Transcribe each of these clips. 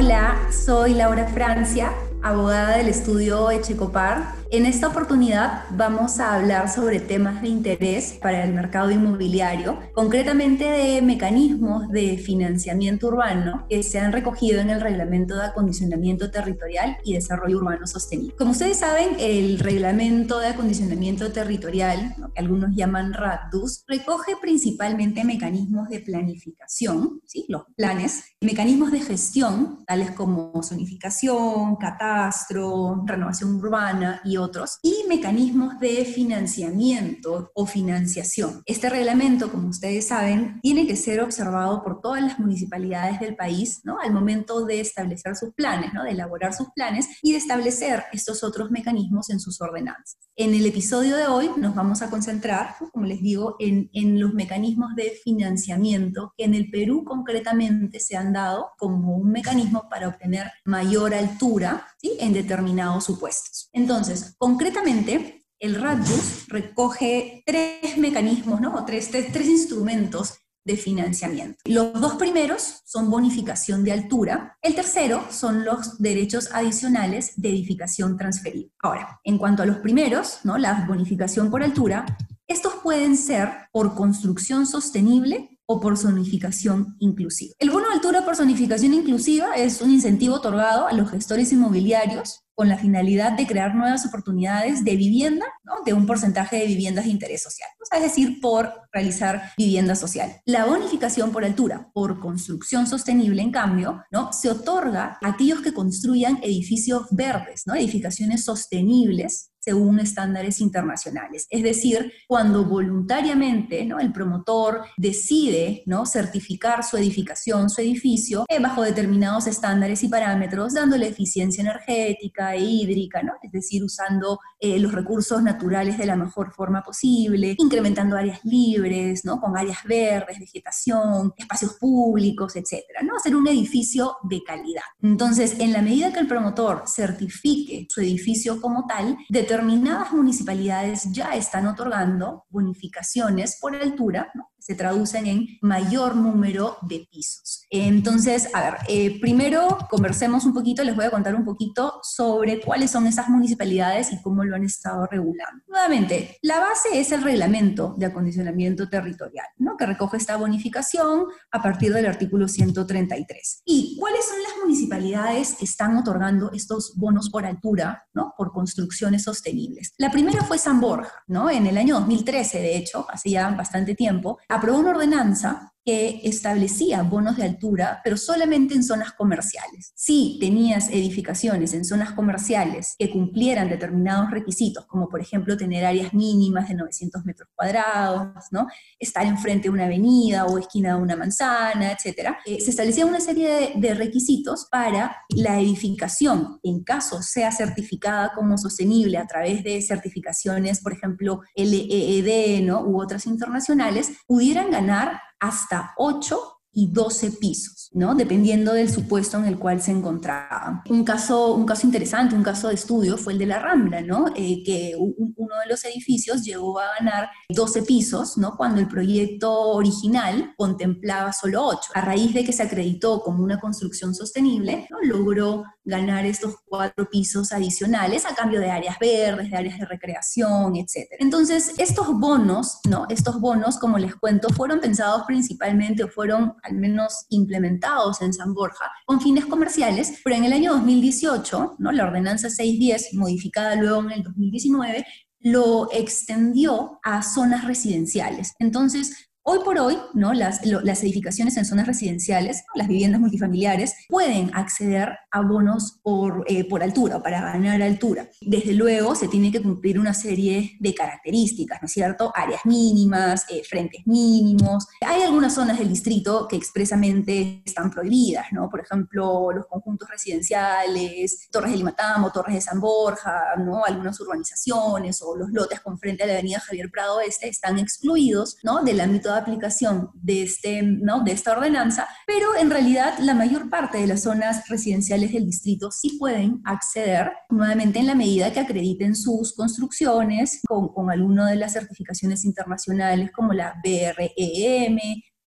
Hola, soy Laura Francia, abogada del estudio Echecopar en esta oportunidad vamos a hablar sobre temas de interés para el mercado inmobiliario, concretamente de mecanismos de financiamiento urbano que se han recogido en el Reglamento de Acondicionamiento Territorial y Desarrollo Urbano Sostenible. Como ustedes saben, el Reglamento de Acondicionamiento Territorial, que algunos llaman RADUS, recoge principalmente mecanismos de planificación, ¿sí? los planes, mecanismos de gestión, tales como zonificación, catastro, renovación urbana y otros, y mecanismos de financiamiento o financiación. Este reglamento, como ustedes saben, tiene que ser observado por todas las municipalidades del país, ¿no? Al momento de establecer sus planes, ¿no? De elaborar sus planes y de establecer estos otros mecanismos en sus ordenanzas. En el episodio de hoy nos vamos a concentrar, como les digo, en, en los mecanismos de financiamiento que en el Perú concretamente se han dado como un mecanismo para obtener mayor altura ¿sí? en determinados supuestos. Entonces, concretamente, el RADBUS recoge tres mecanismos, ¿no? tres, tres, instrumentos de financiamiento. Los dos primeros son bonificación de altura, el tercero son los derechos adicionales de edificación transferible. Ahora, en cuanto a los primeros, ¿no? la bonificación por altura, estos pueden ser por construcción sostenible o por zonificación inclusiva. El bono de altura por zonificación inclusiva es un incentivo otorgado a los gestores inmobiliarios con la finalidad de crear nuevas oportunidades de vivienda, de un porcentaje de viviendas de interés social, es decir, por realizar vivienda social. La bonificación por altura, por construcción sostenible, en cambio, ¿no? se otorga a aquellos que construyan edificios verdes, ¿no? edificaciones sostenibles según estándares internacionales. Es decir, cuando voluntariamente ¿no? el promotor decide ¿no? certificar su edificación, su edificio, eh, bajo determinados estándares y parámetros, dándole eficiencia energética e hídrica, ¿no? es decir, usando eh, los recursos naturales de la mejor forma posible, incrementando áreas libres, ¿no? con áreas verdes, vegetación, espacios públicos, etc. ¿no? Hacer un edificio de calidad. Entonces, en la medida que el promotor certifique su edificio como tal, determinadas municipalidades ya están otorgando bonificaciones por altura, ¿no? Se traducen en mayor número de pisos. Entonces, a ver, eh, primero conversemos un poquito, les voy a contar un poquito sobre cuáles son esas municipalidades y cómo lo han estado regulando. Nuevamente, la base es el reglamento de acondicionamiento territorial, ¿no? que recoge esta bonificación a partir del artículo 133. ¿Y cuáles son las municipalidades que están otorgando estos bonos por altura, ¿no? por construcciones sostenibles? La primera fue San Borja, ¿no? en el año 2013, de hecho, hace ya bastante tiempo, aprobó una ordenanza que establecía bonos de altura, pero solamente en zonas comerciales. Si tenías edificaciones en zonas comerciales que cumplieran determinados requisitos, como por ejemplo tener áreas mínimas de 900 metros cuadrados, ¿no? estar enfrente de una avenida o esquina de una manzana, etc., eh, se establecía una serie de, requisitos para la edificación, en caso sea certificada como sostenible a través de certificaciones, por ejemplo, LEED ¿no? u otras internacionales, pudieran ganar hasta 8 y 12 pisos, ¿no? Dependiendo del supuesto en el cual se encontraba. Un caso, un caso interesante, un caso de estudio fue el de la Rambla, ¿no? Eh, que uno de los edificios llegó a ganar 12 pisos, ¿no? Cuando el proyecto original contemplaba solo 8. A raíz de que se acreditó como una construcción sostenible, ¿no? logró ganar estos cuatro pisos adicionales a cambio de áreas verdes, de áreas de recreación, etc. Entonces, estos bonos, ¿no? Estos bonos, como les cuento, fueron pensados principalmente o fueron al menos implementados en San Borja con fines comerciales, pero en el año 2018, ¿no? La ordenanza 610, modificada luego en el 2019, lo extendió a zonas residenciales. Entonces, Hoy por hoy, ¿no? las, las edificaciones en zonas residenciales, las viviendas multifamiliares, pueden acceder a bonos por, eh, por altura o para ganar altura. Desde luego, se tiene que cumplir una serie de características, ¿no es cierto? Áreas mínimas, eh, frentes mínimos. Hay algunas zonas del distrito que expresamente están prohibidas, ¿no? Por ejemplo, los conjuntos residenciales, Torres de Limatamo, Torres de San Borja, ¿no? Algunas urbanizaciones o los lotes con frente a la avenida Javier Prado Este están excluidos, ¿no? Del ámbito de aplicación de, este, ¿no? de esta ordenanza, pero en realidad la mayor parte de las zonas residenciales del distrito sí pueden acceder, nuevamente en la medida que acrediten sus construcciones con, con alguna de las certificaciones internacionales como la BREM,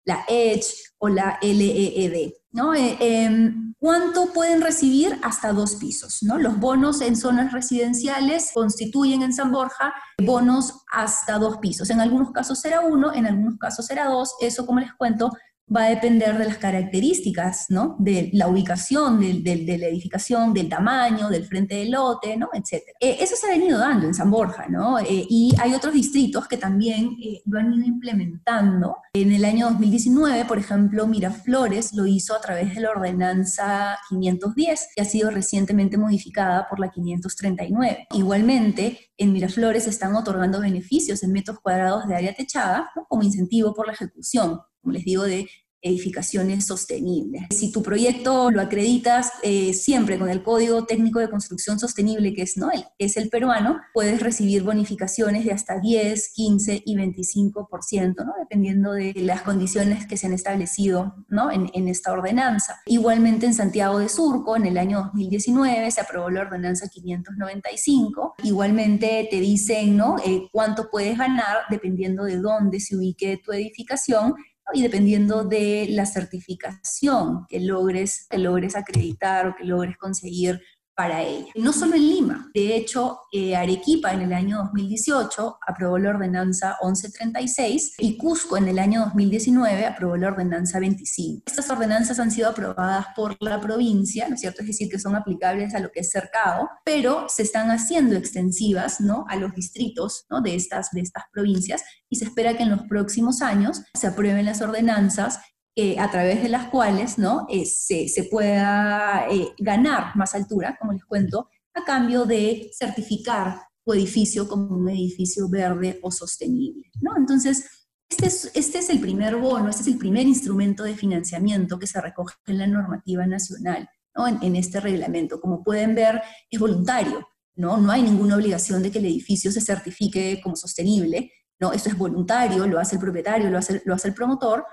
la EDGE o la LEED. ¿no? Eh, em, ¿Cuánto pueden recibir? Hasta dos pisos. ¿no? Los bonos en zonas residenciales constituyen en San Borja bonos hasta dos pisos. En algunos casos será uno, en algunos casos será dos. Eso, como les cuento, va a depender de las características, ¿no? De la ubicación de, la edificación, del tamaño, del frente del lote, ¿no? Etcétera. Eh, eso se ha venido dando en San Borja, ¿no? Eh, y hay otros distritos que también eh, lo han ido implementando. En el año 2019, por ejemplo, Miraflores lo hizo a través de la ordenanza 510, que ha sido recientemente modificada por la 539. Igualmente, en Miraflores están otorgando beneficios en metros cuadrados de área techada como incentivo por la ejecución como les digo, de edificaciones sostenibles. Si tu proyecto lo acreditas eh, siempre con el Código Técnico de Construcción Sostenible, que es, ¿no? el, es el peruano, puedes recibir bonificaciones de hasta 10, 15 y 25%, ¿no? dependiendo de las condiciones que se han establecido ¿no? en, en esta ordenanza. Igualmente en Santiago de Surco, en el año 2019, se aprobó la ordenanza 595. Igualmente te dicen ¿no? Eh, cuánto puedes ganar dependiendo de dónde se ubique tu edificación y dependiendo de la certificación que logres, que logres acreditar o que logres conseguir para ella. No solo en Lima, de hecho, eh, Arequipa en el año 2018 aprobó la ordenanza 1136 y Cusco en el año 2019 aprobó la ordenanza 25. Estas ordenanzas han sido aprobadas por la provincia, ¿no es cierto? Es decir, que son aplicables a lo que es cercado, pero se están haciendo extensivas, ¿no? A los distritos, ¿no? De estas, de estas provincias y se espera que en los próximos años se aprueben las ordenanzas eh, a través de las cuales ¿no? Eh, se, se, pueda eh, ganar más altura, como les cuento, a cambio de certificar tu edificio como un edificio verde o sostenible. ¿no? Entonces, este es, este es el primer bono, este es el primer instrumento de financiamiento que se recoge en la normativa nacional, ¿no? en, en este reglamento. Como pueden ver, es voluntario, ¿no? no hay ninguna obligación de que el edificio se certifique como sostenible, ¿no? Esto es voluntario, lo hace el propietario, lo hace, lo hace el promotor,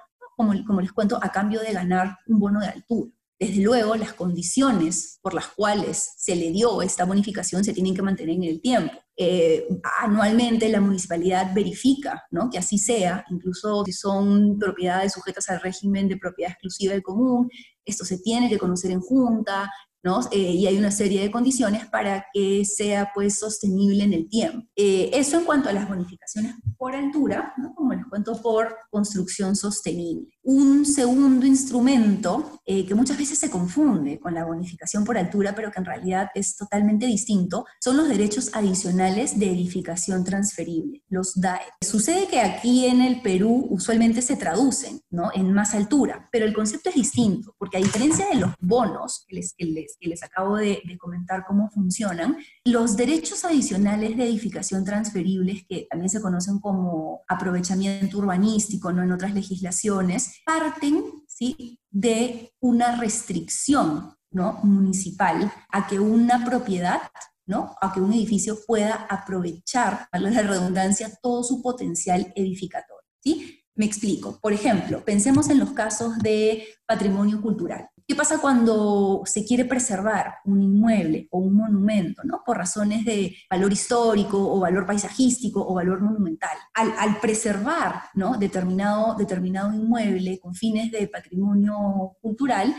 como, les cuento, a cambio de ganar un bono de altura. Desde luego, las condiciones por las cuales se le dio esta bonificación se tienen que mantener en el tiempo. Eh, anualmente la municipalidad verifica ¿no? que así sea, incluso si son propiedades sujetas al régimen de propiedad exclusiva del común, esto se tiene que conocer en junta, ¿no? Eh, y hay una serie de condiciones para que sea pues sostenible en el tiempo. Eh, eso en cuanto a las bonificaciones por altura, como les cuento, por construcción sostenible. Un segundo instrumento eh, que muchas veces se confunde con la bonificación por altura, pero que en realidad es totalmente distinto, son los derechos adicionales de edificación transferible, los DAE. Sucede que aquí en el Perú usualmente se traducen ¿no? en más altura, pero el concepto es distinto, porque a diferencia de los bonos que les, que les, que les acabo de, de comentar cómo funcionan, los derechos adicionales de edificación transferibles, que también se conocen como aprovechamiento urbanístico ¿no? en otras legislaciones, parten ¿sí? de una restricción ¿no? municipal a que una propiedad, ¿no? a que un edificio pueda aprovechar, a la redundancia, todo su potencial edificatorio. ¿sí? Me explico. Por ejemplo, pensemos en los casos de patrimonio cultural. ¿Qué pasa cuando se quiere preservar un inmueble o un monumento, ¿no? Por razones de valor histórico o valor paisajístico o valor monumental. Al, preservar, ¿no? Determinado, determinado inmueble con fines de patrimonio cultural,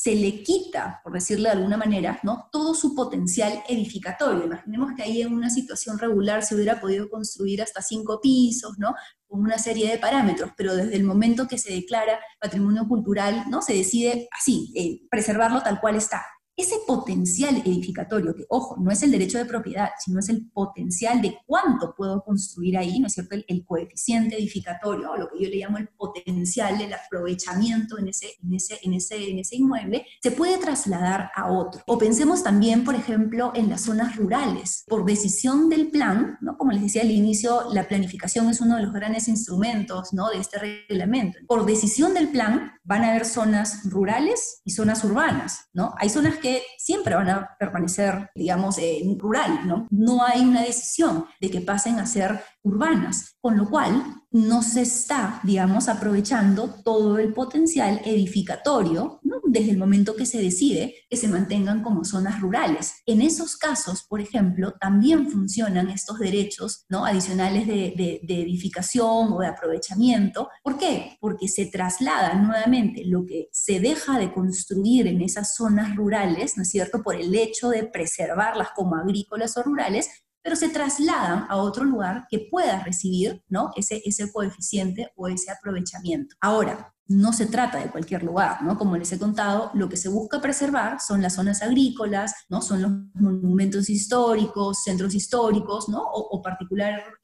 se le quita, por decirlo de alguna manera, ¿no? todo su potencial edificatorio. Imaginemos que ahí en una situación regular se hubiera podido construir hasta cinco pisos, ¿no? con una serie de parámetros, pero desde el momento que se declara patrimonio cultural, ¿no? Se decide así, eh, preservarlo tal cual está ese potencial edificatorio, que ojo, no es el derecho de propiedad, sino es el potencial de cuánto puedo construir ahí, ¿no es cierto? El, coeficiente edificatorio, o lo que yo le llamo el potencial del aprovechamiento en ese, en, ese, en, ese, en ese inmueble, se puede trasladar a otro. O pensemos también, por ejemplo, en las zonas rurales. Por decisión del plan, ¿no? Como les decía al inicio, la planificación es uno de los grandes instrumentos, ¿no? De este reglamento. Por decisión del plan, van a haber zonas rurales y zonas urbanas, ¿no? Hay zonas que siempre van a permanecer, digamos, en rural, ¿no? No hay una decisión de que pasen a ser urbanas, con lo cual no se está, digamos, aprovechando todo el potencial edificatorio desde el momento que se decide que se mantengan como zonas rurales. En esos casos, por ejemplo, también funcionan estos derechos ¿no? adicionales de, de edificación o de aprovechamiento. ¿Por qué? Porque se traslada nuevamente lo que se deja de construir en esas zonas rurales, ¿no es cierto?, por el hecho de preservarlas como agrícolas o rurales, pero se trasladan a otro lugar que pueda recibir ¿no? ese, ese coeficiente o ese aprovechamiento. Ahora, no se trata de cualquier lugar, ¿no? Como les he contado, lo que se busca preservar son las zonas agrícolas, ¿no? Son los monumentos históricos, centros históricos, ¿no? O,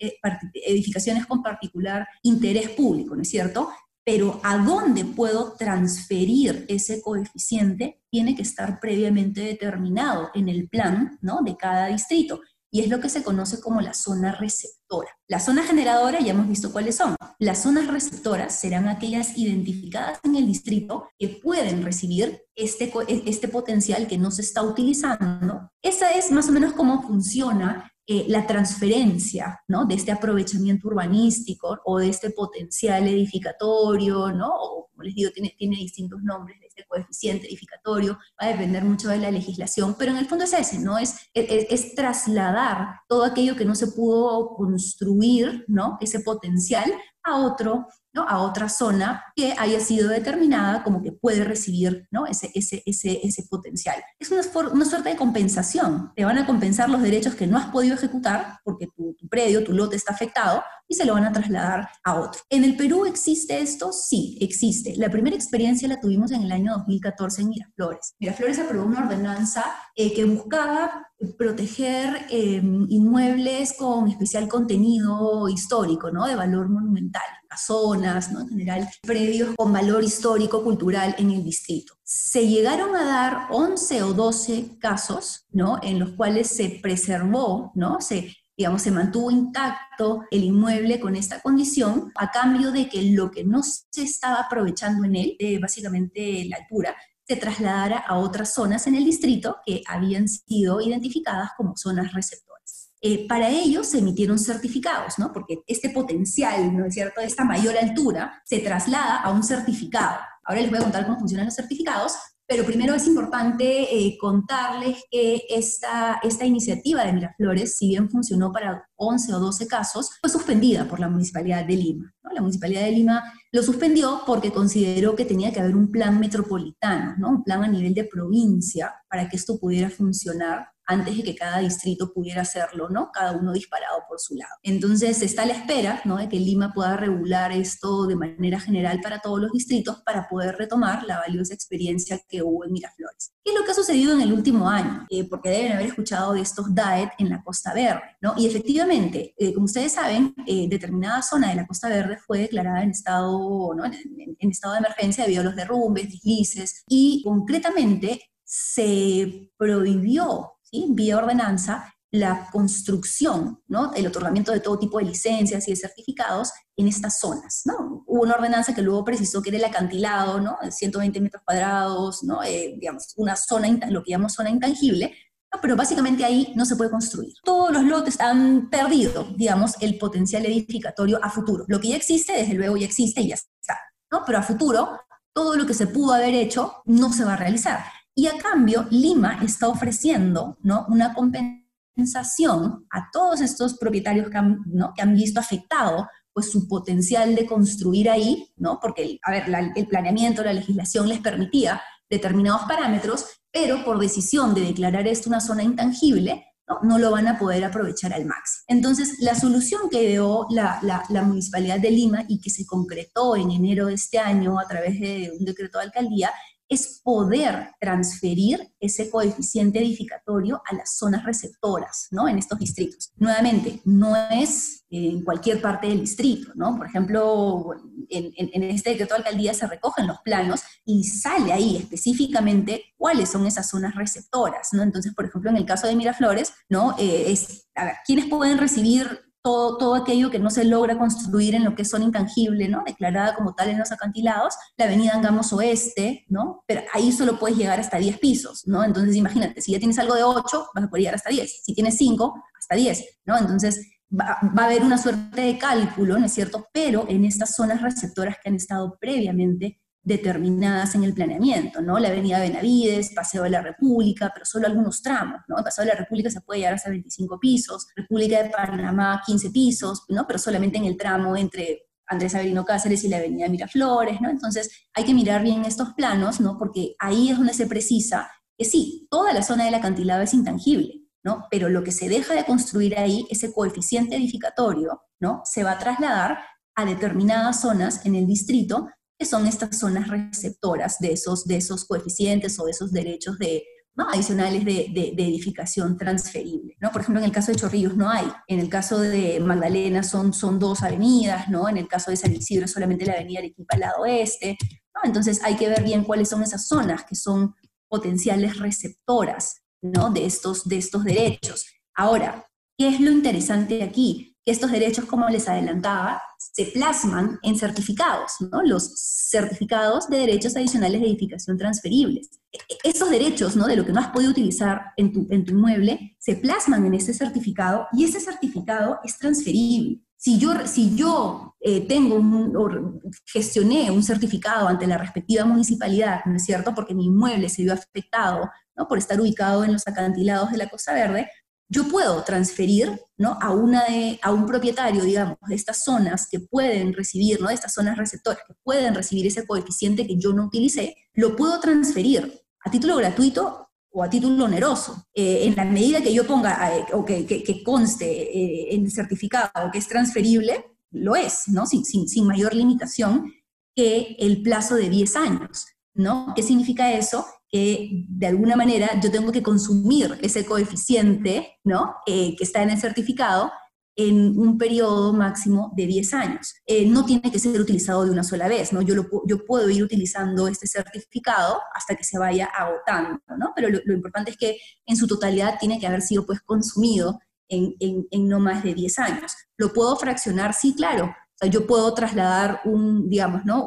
eh, edificaciones con particular interés público, ¿no es cierto? Pero a dónde puedo transferir ese coeficiente tiene que estar previamente determinado en el plan, ¿no? De cada distrito y es lo que se conoce como la zona receptora. La zona generadora ya hemos visto cuáles son. Las zonas receptoras serán aquellas identificadas en el distrito que pueden recibir este, este potencial que no se está utilizando. Esa es más o menos cómo funciona eh, la transferencia ¿no? de este aprovechamiento urbanístico o de este potencial edificatorio, ¿no? Como les digo, tiene, tiene distintos nombres este coeficiente edificatorio, va a depender mucho de la legislación, pero en el fondo es ese, ¿no? Es, es, trasladar todo aquello que no se pudo construir, ¿no? ese potencial, a otro a otra zona que haya sido determinada como que puede recibir ¿no? ese, ese, ese, ese potencial. Es una, una, suerte de compensación. Te van a compensar los derechos que no has podido ejecutar porque tu, predio, tu lote está afectado y se lo van a trasladar a otro. ¿En el Perú existe esto? Sí, existe. La primera experiencia la tuvimos en el año 2014 en Miraflores. Miraflores aprobó una ordenanza eh, que buscaba proteger em, inmuebles con especial contenido histórico, ¿no? De valor monumental, las zonas, ¿no? En general, predios con valor histórico, cultural en el distrito. Se llegaron a dar 11 o 12 casos, ¿no? En los cuales se preservó, ¿no? Se, digamos, se mantuvo intacto el inmueble con esta condición, a cambio de que lo que no se estaba aprovechando en él, eh, básicamente la altura, se trasladara a otras zonas en el distrito que habían sido identificadas como zonas receptoras. Eh, para ello se emitieron certificados, ¿no? porque este potencial, ¿no es cierto?, esta mayor altura se traslada a un certificado. Ahora les voy a contar cómo funcionan los certificados, pero primero es importante eh, contarles que esta, esta iniciativa de Miraflores, si bien funcionó para 11 o 12 casos, fue suspendida por la Municipalidad de Lima. La Municipalidad de Lima lo suspendió porque consideró que tenía que haber un plan metropolitano, ¿no? un plan a nivel de provincia para que esto pudiera funcionar antes de que cada distrito pudiera hacerlo, ¿no? Cada uno disparado por su lado. Entonces está a la espera, ¿no? De que Lima pueda regular esto de manera general para todos los distritos para poder retomar la valiosa experiencia que hubo en Miraflores. ¿Qué es lo que ha sucedido en el último año? Eh, porque deben haber escuchado de estos DAET en la Costa Verde, ¿no? Y efectivamente, eh, como ustedes saben, eh, determinada zona de la Costa Verde fue declarada en estado, ¿no? en, en estado de emergencia debido a los derrumbes, deslices, y concretamente se prohibió vía ordenanza la construcción, ¿no? el otorgamiento de todo tipo de licencias y de certificados en estas zonas. ¿no? Hubo una ordenanza que luego precisó que era el acantilado, ¿no? 120 metros cuadrados, ¿no? Eh, digamos, una zona, lo que llamamos zona intangible, pero básicamente ahí no se puede construir. Todos los lotes han perdido, digamos, el potencial edificatorio a futuro. Lo que ya existe, desde luego ya existe y ya está, ¿no? pero a futuro todo lo que se pudo haber hecho no se va a realizar. Y a cambio, Lima está ofreciendo ¿no? una compensación a todos estos propietarios que han, ¿no? que han visto afectado pues su potencial de construir ahí, ¿no? porque a ver, el planeamiento, la legislación les permitía determinados parámetros, pero por decisión de declarar esto una zona intangible, ¿no? no lo van a poder aprovechar al máximo. Entonces, la solución que dio la, la, la, Municipalidad de Lima y que se concretó en enero de este año a través de un decreto de alcaldía es poder transferir ese coeficiente edificatorio a las zonas receptoras, ¿no? En estos distritos. Nuevamente, no es en cualquier parte del distrito, ¿no? Por ejemplo, en, este decreto de alcaldía se recogen los planos y sale ahí específicamente cuáles son esas zonas receptoras, ¿no? Entonces, por ejemplo, en el caso de Miraflores, ¿no? Eh, es, a ¿quiénes pueden recibir todo, aquello que no se logra construir en lo que son intangible, ¿no? Declarada como tal en los acantilados, la avenida Angamos Oeste, ¿no? Pero ahí solo puedes llegar hasta 10 pisos, ¿no? Entonces imagínate, si ya tienes algo de 8, vas a poder llegar hasta 10. Si tienes 5, hasta 10, ¿no? Entonces va, a haber una suerte de cálculo, ¿no es cierto? Pero en estas zonas receptoras que han estado previamente determinadas en el planeamiento, ¿no? La avenida Benavides, Paseo de la República, pero solo algunos tramos, ¿no? El Paseo de la República se puede llegar hasta 25 pisos, República de Panamá 15 pisos, ¿no? Pero solamente en el tramo entre Andrés Avelino Cáceres y la avenida Miraflores, ¿no? Entonces hay que mirar bien estos planos, ¿no? Porque ahí es donde se precisa que sí, toda la zona del acantilado es intangible, ¿no? Pero lo que se deja de construir ahí, ese coeficiente edificatorio, ¿no? Se va a trasladar a determinadas zonas en el distrito que son estas zonas receptoras de esos, de esos coeficientes o de esos derechos de, adicionales de, edificación transferible. ¿no? Por ejemplo, en el caso de Chorrillos no hay, en el caso de Magdalena son, son dos avenidas, ¿no? en el caso de San Isidro solamente la avenida Arequipa al lado oeste, entonces hay que ver bien cuáles son esas zonas que son potenciales receptoras ¿no? de, estos, de estos derechos. Ahora, ¿qué es lo interesante aquí? Que estos derechos, como les adelantaba, se plasman en certificados, ¿no? los certificados de derechos adicionales de edificación transferibles. E, e, estos derechos, ¿no? de lo que no has podido utilizar en tu, en tu inmueble, se plasman en ese certificado y ese certificado es transferible. Si yo, si yo eh, tengo un, gestioné un certificado ante la respectiva municipalidad, ¿no es cierto? Porque mi inmueble se vio afectado ¿no? por estar ubicado en los acantilados de la Costa Verde, yo puedo transferir ¿no? a, una de, a un propietario, digamos, de estas zonas que pueden recibir, ¿no? de estas zonas receptoras que pueden recibir ese coeficiente que yo no utilicé, lo puedo transferir a título gratuito o a título oneroso. Eh, en la medida que yo ponga eh, o que, conste eh, en el certificado que es transferible, lo es, ¿no? Sin, sin, sin mayor limitación que el plazo de 10 años. ¿No? ¿Qué significa eso? que de alguna manera yo tengo que consumir ese coeficiente ¿no? Eh, que está en el certificado en un periodo máximo de 10 años. Eh, no tiene que ser utilizado de una sola vez, ¿no? Yo, lo, yo puedo ir utilizando este certificado hasta que se vaya agotando, ¿no? Pero lo, importante es que en su totalidad tiene que haber sido pues consumido en, en, en no más de 10 años. ¿Lo puedo fraccionar? Sí, claro, sea, yo puedo trasladar un, digamos, ¿no?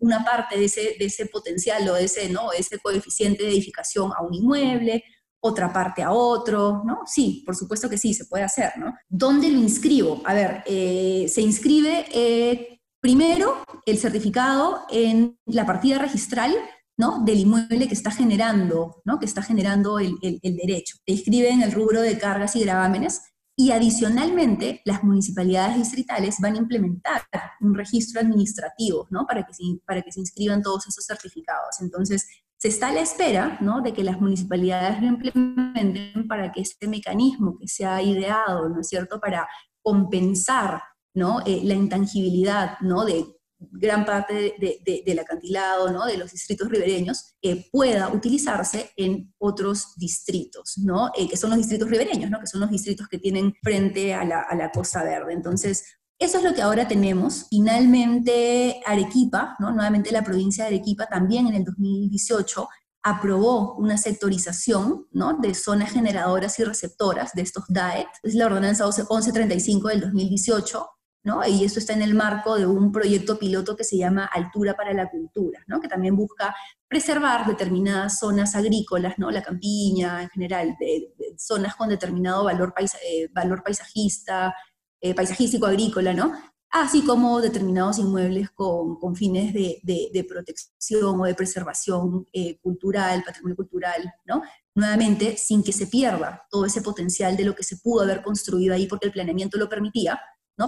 una parte de ese, de ese potencial o de ese, ¿no? ese coeficiente de edificación a un inmueble, otra parte a otro, ¿no? Sí, por supuesto que sí, se puede hacer, ¿no? ¿Dónde lo inscribo? A ver, eh, se inscribe eh, primero el certificado en la partida registral, ¿no? Del inmueble que está generando, ¿no? Que está generando el, el, el derecho. Se inscribe en el rubro de cargas y gravámenes y adicionalmente, las municipalidades distritales van a implementar un registro administrativo, ¿no? Para que se, para que se inscriban todos esos certificados. Entonces, se está a la espera, ¿no? De que las municipalidades lo implementen para que este mecanismo que se ha ideado, ¿no es cierto?, para compensar, ¿no? Eh, la intangibilidad, ¿no? De gran parte del acantilado, ¿no? de los distritos ribereños, eh, pueda utilizarse en otros distritos, ¿no? Eh, que son los distritos ribereños, ¿no? que son los distritos que tienen frente a la, a la Costa Verde. Entonces, eso es lo que ahora tenemos. Finalmente, Arequipa, ¿no? nuevamente la provincia de Arequipa, también en el 2018 aprobó una sectorización ¿no? de zonas generadoras y receptoras de estos DAET. Es la ordenanza 1135 del 2018 y eso está en el marco de un proyecto piloto que se llama Altura para la Cultura, ¿no? Que también busca preservar determinadas zonas agrícolas, ¿no? La campiña en general, de, zonas con determinado valor, eh, valor paisajista, eh, paisajístico agrícola, ¿no? Así como determinados inmuebles con, fines de, protección o de preservación eh, cultural, patrimonio cultural, ¿no? Nuevamente, sin que se pierda todo ese potencial de lo que se pudo haber construido ahí porque el planeamiento lo permitía,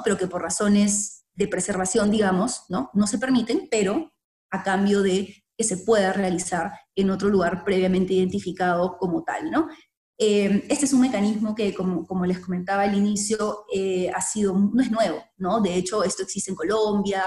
pero que por razones de preservación, digamos, ¿no? se permiten, pero a cambio de que se pueda realizar en otro lugar previamente identificado como tal. Eh, este es un mecanismo que, como, les comentaba al inicio, eh, ha sido, no es nuevo, ¿no? de hecho esto existe en Colombia,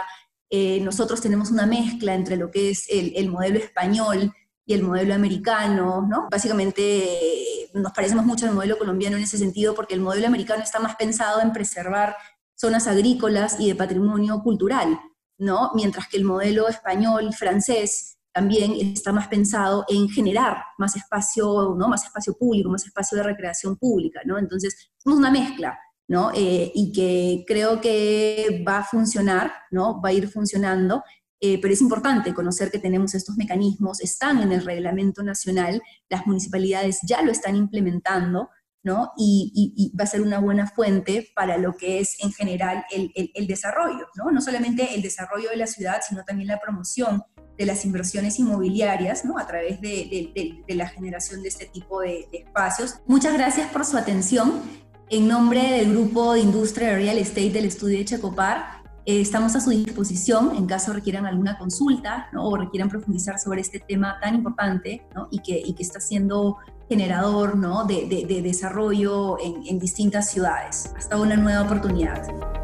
eh, nosotros tenemos una mezcla entre lo que es el, el modelo español y el modelo americano, ¿no? Básicamente nos parecemos mucho al modelo colombiano en ese sentido porque el modelo americano está más pensado en preservar zonas agrícolas y de patrimonio cultural, ¿no? Mientras que el modelo español y francés también está más pensado en generar más espacio, ¿no? Más espacio público, más espacio de recreación pública, ¿no? Entonces, somos una mezcla, ¿no? Eh, y que creo que va a funcionar, ¿no? Va a ir funcionando, eh, pero es importante conocer que tenemos estos mecanismos, están en el reglamento nacional, las municipalidades ya lo están implementando, ¿no? Y, va a ser una buena fuente para lo que es en general el, desarrollo, ¿no? No solamente el desarrollo de la ciudad, sino también la promoción de las inversiones inmobiliarias, ¿no? A través de, la generación de este tipo de, espacios. Muchas gracias por su atención. En nombre del Grupo de Industria de Real Estate del Estudio de Checopar, eh, estamos a su disposición en caso requieran alguna consulta ¿no? o requieran profundizar sobre este tema tan importante ¿no? y, que, y, que, está siendo generador ¿no? de, de, de desarrollo en, en distintas ciudades. Hasta una nueva oportunidad.